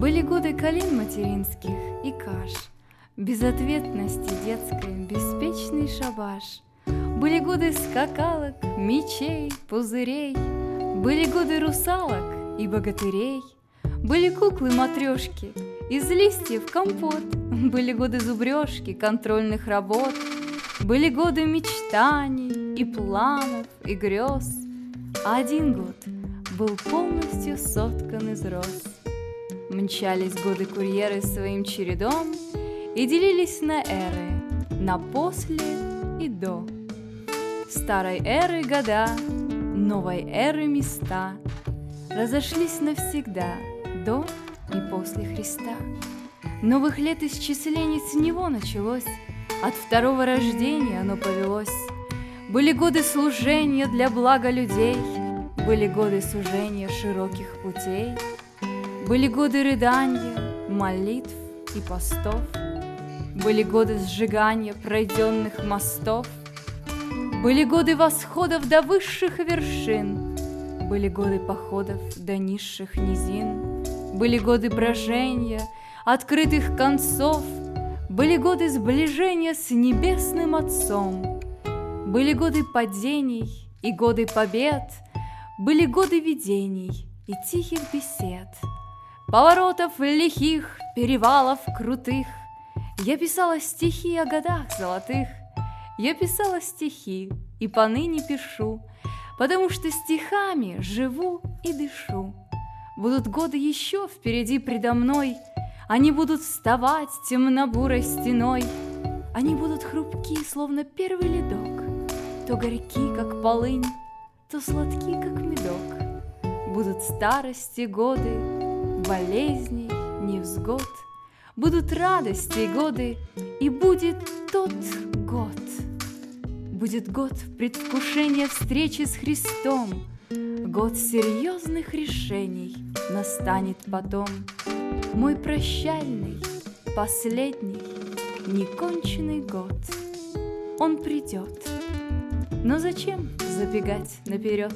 Были годы калин материнских и каш, Безответности детской, беспечный шабаш. Были годы скакалок, мечей, пузырей, Были годы русалок и богатырей, Были куклы-матрешки, из листьев компот, Были годы зубрежки, контрольных работ, Были годы мечтаний и планов, и грез, А один год был полностью соткан из роз. Мчались годы курьеры своим чередом И делились на эры, на после и до. Старой эры года, новой эры места Разошлись навсегда до и после Христа. Новых лет исчислений с него началось, От второго рождения оно повелось. Были годы служения для блага людей, Были годы сужения широких путей — были годы рыдания, молитв и постов, Были годы сжигания пройденных мостов, Были годы восходов до высших вершин, Были годы походов до низших низин, Были годы брожения, открытых концов, Были годы сближения с Небесным Отцом, Были годы падений и годы побед, Были годы видений и тихих бесед — Поворотов лихих, перевалов крутых. Я писала стихи о годах золотых. Я писала стихи и поныне пишу, Потому что стихами живу и дышу. Будут годы еще впереди предо мной, Они будут вставать темно-бурой стеной, Они будут хрупки, словно первый ледок, То горьки, как полынь, то сладки, как медок. Будут старости годы, болезней, невзгод, Будут радости и годы, и будет тот год. Будет год предвкушения встречи с Христом, Год серьезных решений настанет потом. Мой прощальный, последний, неконченный год. Он придет, но зачем забегать наперед?